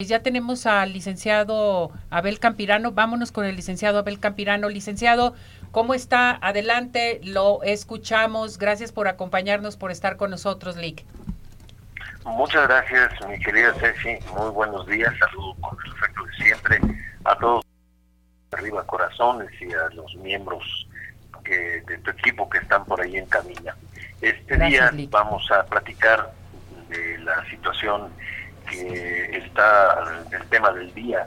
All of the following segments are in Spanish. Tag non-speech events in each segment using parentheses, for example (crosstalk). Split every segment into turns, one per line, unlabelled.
Ya tenemos al licenciado Abel Campirano. Vámonos con el licenciado Abel Campirano. Licenciado, ¿cómo está? Adelante, lo escuchamos. Gracias por acompañarnos, por estar con nosotros, Lick.
Muchas gracias, mi querida Ceci. Muy buenos días. Saludos con el efecto de siempre a todos arriba corazones y a los miembros que, de tu equipo que están por ahí en camino. Este día vamos a platicar de la situación que está el tema del día.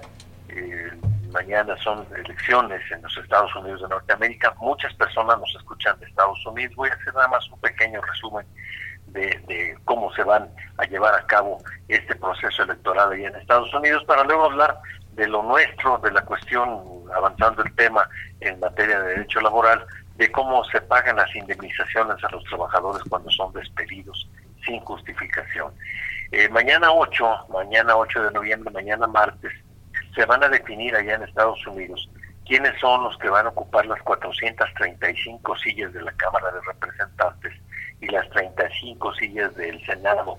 Eh, mañana son elecciones en los Estados Unidos de Norteamérica. Muchas personas nos escuchan de Estados Unidos. Voy a hacer nada más un pequeño resumen de, cómo se van a llevar a cabo este proceso electoral ahí en Estados Unidos para luego hablar de lo nuestro, de la cuestión, avanzando el tema en materia de derecho laboral, de cómo se pagan las indemnizaciones a los trabajadores cuando son despedidos sin justificación. Eh, mañana 8, mañana 8 de noviembre, mañana martes, se van a definir allá en Estados Unidos quiénes son los que van a ocupar las 435 sillas de la Cámara de Representantes y las 35 sillas del Senado.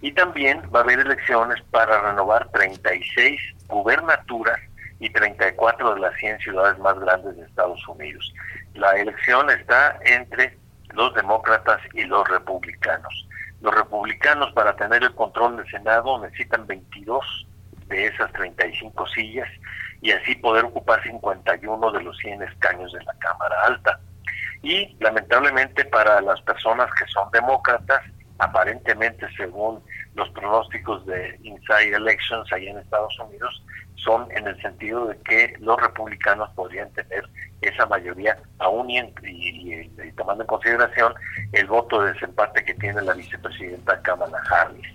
Y también va a haber elecciones para renovar 36 gubernaturas y 34 de las 100 ciudades más grandes de Estados Unidos. La elección está entre los demócratas y los republicanos. Los republicanos para tener el control del Senado necesitan 22 de esas 35 sillas y así poder ocupar 51 de los 100 escaños de la Cámara Alta. Y lamentablemente para las personas que son demócratas, aparentemente según los pronósticos de Inside Elections ahí en Estados Unidos, son en el sentido de que los republicanos podrían tener esa mayoría aún y, y, tomando en consideración el voto de desempate tiene la vicepresidenta Kamala Harris.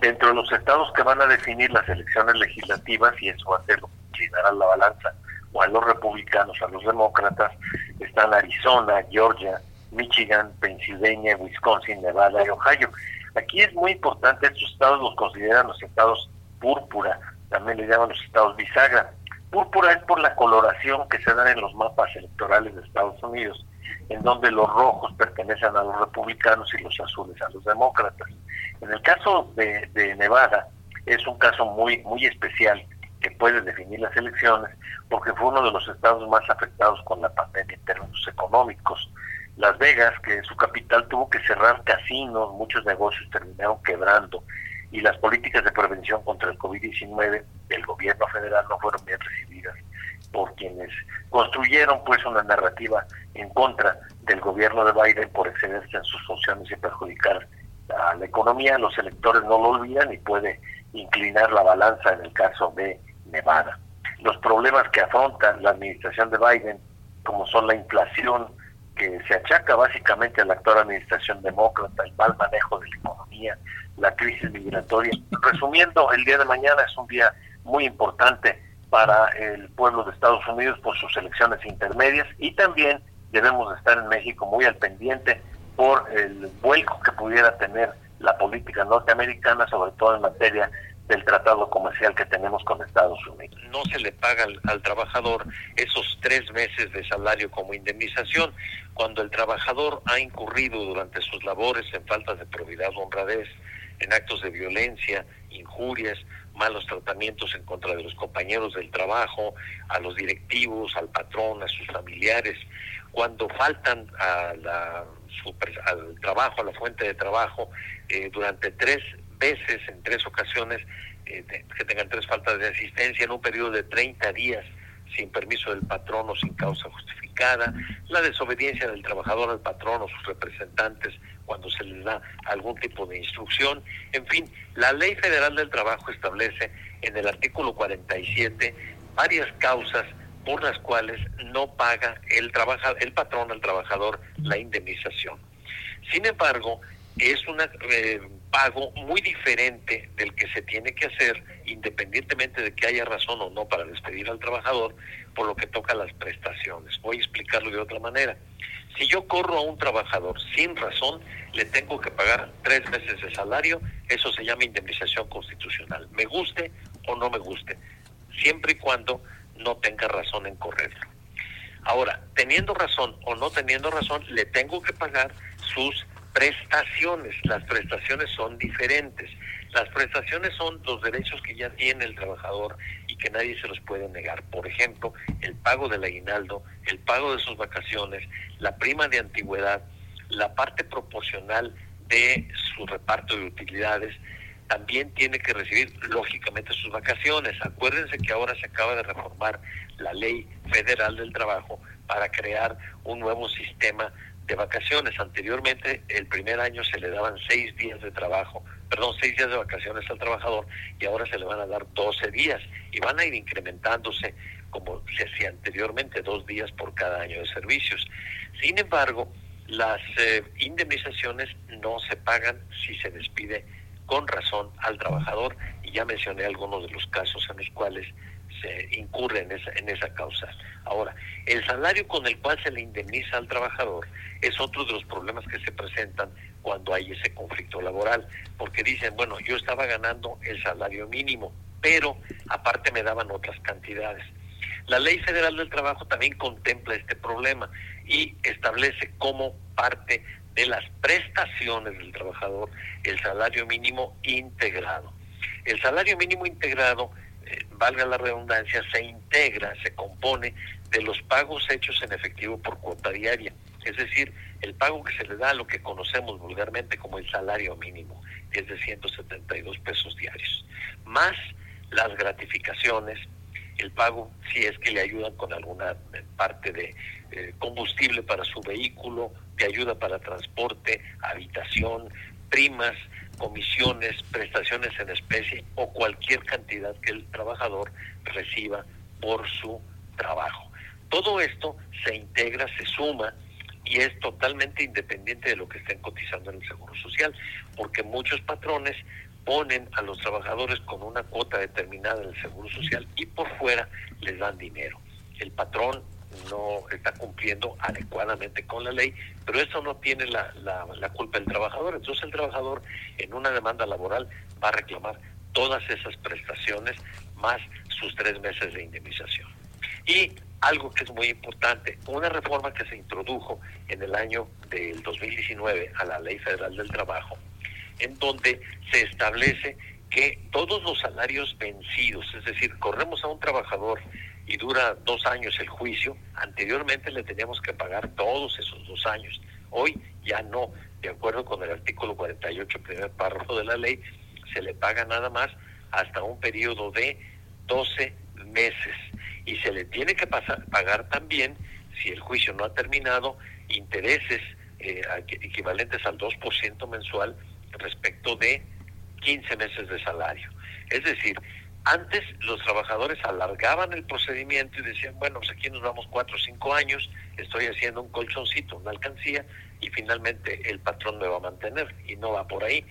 Dentro de los estados que van a definir las elecciones legislativas, y eso va a ser lo que inclinará la balanza o a los republicanos, a los demócratas, están Arizona, Georgia, Michigan, Pennsylvania, Wisconsin, Nevada y Ohio. Aquí es muy importante, estos estados los consideran los estados púrpura, también le llaman los estados bisagra. Púrpura es por la coloración que se dan en los mapas electorales de Estados Unidos, en donde los rojos pertenecen a los republicanos y los azules a los demócratas. En el caso de, Nevada, es un caso muy, muy especial que puede definir las elecciones, porque fue uno de los estados más afectados con la pandemia en términos económicos. Las Vegas, que en su capital tuvo que cerrar casinos, muchos negocios terminaron quebrando y las políticas de prevención contra el COVID-19 del gobierno federal no fueron bien recibidas por quienes construyeron pues una narrativa en contra del gobierno de Biden por excederse en sus funciones y perjudicar a la economía. Los electores no lo olvidan y puede inclinar la balanza en el caso de Nevada. Los problemas que afronta la administración de Biden, como son la inflación, que se achaca básicamente a la actual administración demócrata, el mal manejo de la economía, la crisis migratoria. (laughs) Resumiendo, el día de mañana es un día muy importante para el pueblo de Estados Unidos por sus elecciones intermedias. Y también debemos estar en México muy al pendiente por el vuelco que pudiera tener la política norteamericana, sobre todo en materia del tratado comercial que tenemos con Estados Unidos.
No se le paga al, trabajador esos tres meses de salario como indemnización cuando el trabajador ha incurrido durante sus labores en faltas de probidad o honradez, en actos de violencia, injurias, malos tratamientos en contra de los compañeros del trabajo, a los directivos, al patrón, a sus familiares, cuando faltan a la, al trabajo, a la fuente de trabajo, eh, durante tres veces, en tres ocasiones, eh, que tengan tres faltas de asistencia en un periodo de 30 días sin permiso del patrón o sin causa justificada, la desobediencia del trabajador al patrón o sus representantes cuando se les da algún tipo de instrucción. En fin, la Ley Federal del Trabajo establece en el artículo 47 varias causas por las cuales no paga el, el patrón al trabajador la indemnización. Sin embargo, es un eh, pago muy diferente del que se tiene que hacer independientemente de que haya razón o no para despedir al trabajador por lo que toca las prestaciones. Voy a explicarlo de otra manera. Si yo corro a un trabajador sin razón, le tengo que pagar tres meses de salario, eso se llama indemnización constitucional, me guste o no me guste, siempre y cuando no tenga razón en correrlo. Ahora, teniendo razón o no teniendo razón, le tengo que pagar sus prestaciones. Las prestaciones son diferentes.
Las prestaciones son los derechos que ya tiene el trabajador y que nadie se los puede negar. Por ejemplo, el pago del aguinaldo, el pago de sus vacaciones, la prima de antigüedad, la parte proporcional de su reparto de utilidades, también tiene que recibir lógicamente sus vacaciones. Acuérdense que ahora se acaba de reformar la ley federal del trabajo para crear un nuevo sistema de vacaciones. Anteriormente, el primer año se le daban seis días de trabajo, perdón, seis días de vacaciones al trabajador y ahora se le van a dar 12 días y van a ir incrementándose como se hacía anteriormente, dos días por cada año de servicios. Sin embargo, las eh, indemnizaciones no se pagan si se despide con razón al trabajador y ya mencioné algunos de los casos en los cuales se incurre en esa, en esa causa. Ahora, el salario con el cual se le indemniza al trabajador es otro de los problemas que se presentan cuando hay ese conflicto laboral, porque dicen, bueno, yo estaba ganando el salario mínimo, pero aparte me daban otras cantidades. La Ley Federal del Trabajo también contempla este problema y establece como parte de las prestaciones del trabajador el salario mínimo integrado. El salario mínimo integrado, valga la redundancia, se integra, se compone de los pagos hechos en efectivo por cuota diaria, es decir, el pago que se le da a lo que conocemos vulgarmente como el salario mínimo, que es de 172 pesos diarios, más las gratificaciones, el pago si es que le ayudan con alguna parte de eh, combustible para su vehículo, de ayuda para transporte, habitación, primas, comisiones, prestaciones en especie o cualquier cantidad que el trabajador reciba por su trabajo. Todo esto se integra, se suma y es totalmente independiente de lo que estén cotizando en el Seguro Social, porque muchos patrones ponen a los trabajadores con una cuota determinada en el Seguro Social y por fuera les dan dinero. El patrón no está cumpliendo adecuadamente con la ley, pero eso no tiene la, la, culpa del trabajador. Entonces el trabajador en una demanda laboral va a reclamar todas esas prestaciones más sus tres meses de indemnización. Y algo que es muy importante, una reforma que se introdujo en el año del 2019 a la Ley Federal del Trabajo, en donde se establece que todos los salarios vencidos, es decir, corremos a un trabajador y dura dos años el juicio, anteriormente le teníamos que pagar todos esos dos años, hoy ya no, de acuerdo con el artículo 48, primer párrafo de la ley, se le paga nada más hasta un periodo de 12 meses. Y se le tiene que pasar, pagar también, si el juicio no ha terminado, intereses eh, equivalentes al 2% mensual respecto de 15 meses de salario. Es decir, antes los trabajadores alargaban el procedimiento y decían, bueno, pues aquí nos vamos cuatro o cinco años, estoy haciendo un colchoncito, una alcancía, y finalmente el patrón me va a mantener y no va por ahí.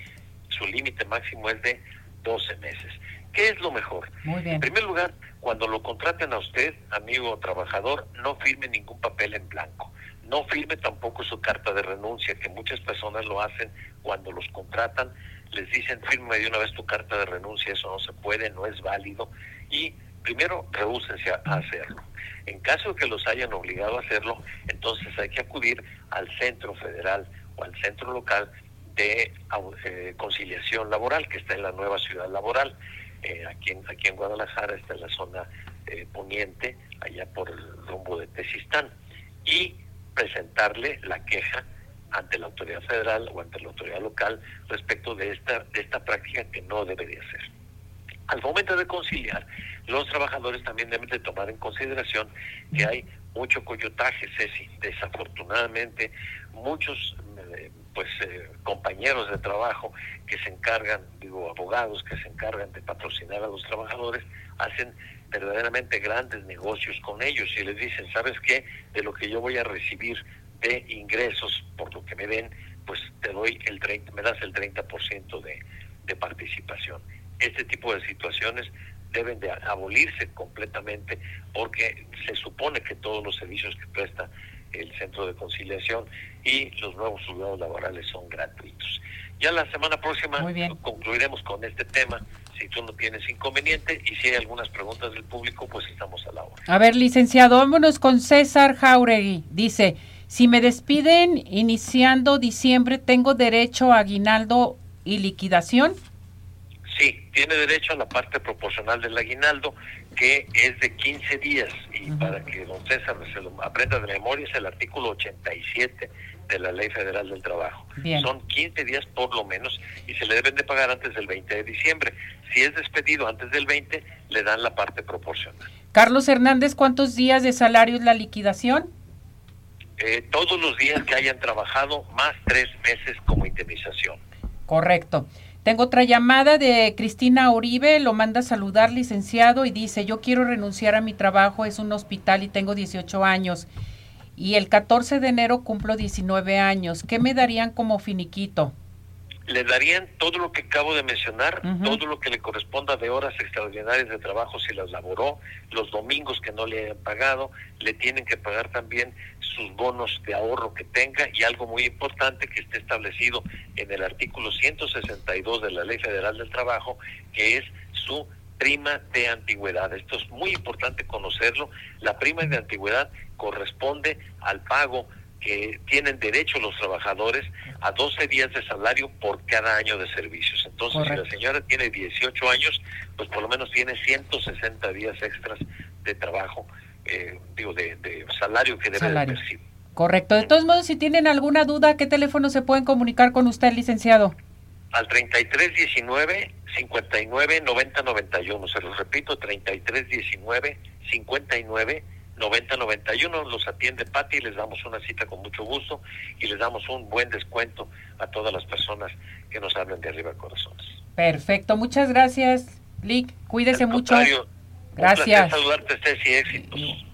Su límite máximo es de 12 meses. ¿Qué es lo mejor? En primer lugar, cuando lo contraten a usted, amigo trabajador, no firme ningún papel en blanco. No firme tampoco su carta de renuncia, que muchas personas lo hacen cuando los contratan les dicen firme de una vez tu carta de renuncia, eso no se puede, no es válido y primero rehúsense a hacerlo. En caso de que los hayan obligado a hacerlo, entonces hay que acudir al centro federal o al centro local de eh, conciliación laboral que está en la nueva ciudad laboral. Eh, aquí, en, aquí en Guadalajara está en la zona eh, poniente, allá por el rumbo de Tesistán, y presentarle la queja ante la autoridad federal o ante la autoridad local respecto de esta, de esta práctica que no debería ser. Al momento de conciliar, los trabajadores también deben de tomar en consideración que hay mucho coyotaje, Ceci. Desafortunadamente, muchos eh, pues eh, compañeros de trabajo que se encargan, digo, abogados que se encargan de patrocinar a los trabajadores, hacen verdaderamente grandes negocios con ellos y les dicen, ¿sabes qué? De lo que yo voy a recibir de ingresos por lo que me den, pues te doy el 30, me das el 30% de, de participación. Este tipo de situaciones deben de abolirse completamente porque se supone que todos los servicios que presta el centro de conciliación y los nuevos juzgados laborales son gratuitos. Ya la semana próxima concluiremos con este tema, si tú no tienes inconveniente y si hay algunas preguntas del público, pues estamos a la hora.
A ver, licenciado, vámonos con César Jauregui. Dice, si me despiden iniciando diciembre, ¿tengo derecho a aguinaldo y liquidación?
Sí, tiene derecho a la parte proporcional del aguinaldo, que es de 15 días. Y para que don César se lo aprenda de memoria, es el artículo 87 de la Ley Federal del Trabajo. Son 15 días por lo menos y se le deben de pagar antes del 20 de diciembre. Si es despedido antes del 20, le dan la parte proporcional.
Carlos Hernández, ¿cuántos días de salario es la liquidación?
Eh, todos los días que hayan trabajado más tres meses como indemnización.
Correcto. Tengo otra llamada de Cristina Uribe, lo manda a saludar, licenciado, y dice, yo quiero renunciar a mi trabajo, es un hospital y tengo 18 años. Y el 14 de enero cumplo 19 años. ¿Qué me darían como finiquito?
le darían todo lo que acabo de mencionar, todo lo que le corresponda de horas extraordinarias de trabajo si las laboró, los domingos que no le hayan pagado, le tienen que pagar también sus bonos de ahorro que tenga y algo muy importante que esté establecido en el artículo 162 de la Ley Federal del Trabajo, que es su prima de antigüedad. Esto es muy importante conocerlo. La prima de antigüedad corresponde al pago que tienen derecho los trabajadores a 12 días de salario por cada año de servicios. Entonces, si la señora tiene 18 años, pues por lo menos tiene 160 días extras de trabajo, eh, digo, de, salario que debe
percibir. Correcto. De todos modos, si tienen alguna duda, ¿qué teléfono se pueden comunicar con usted, licenciado?
Al 3319 59 90 91. Se los repito, 3319 59 9091 los atiende Pati, les damos una cita con mucho gusto y les damos un buen descuento a todas las personas que nos hablen de arriba corazones.
Perfecto, muchas gracias, Lick. Cuídese mucho.
Gracias. Un saludarte, Ceci, éxitos.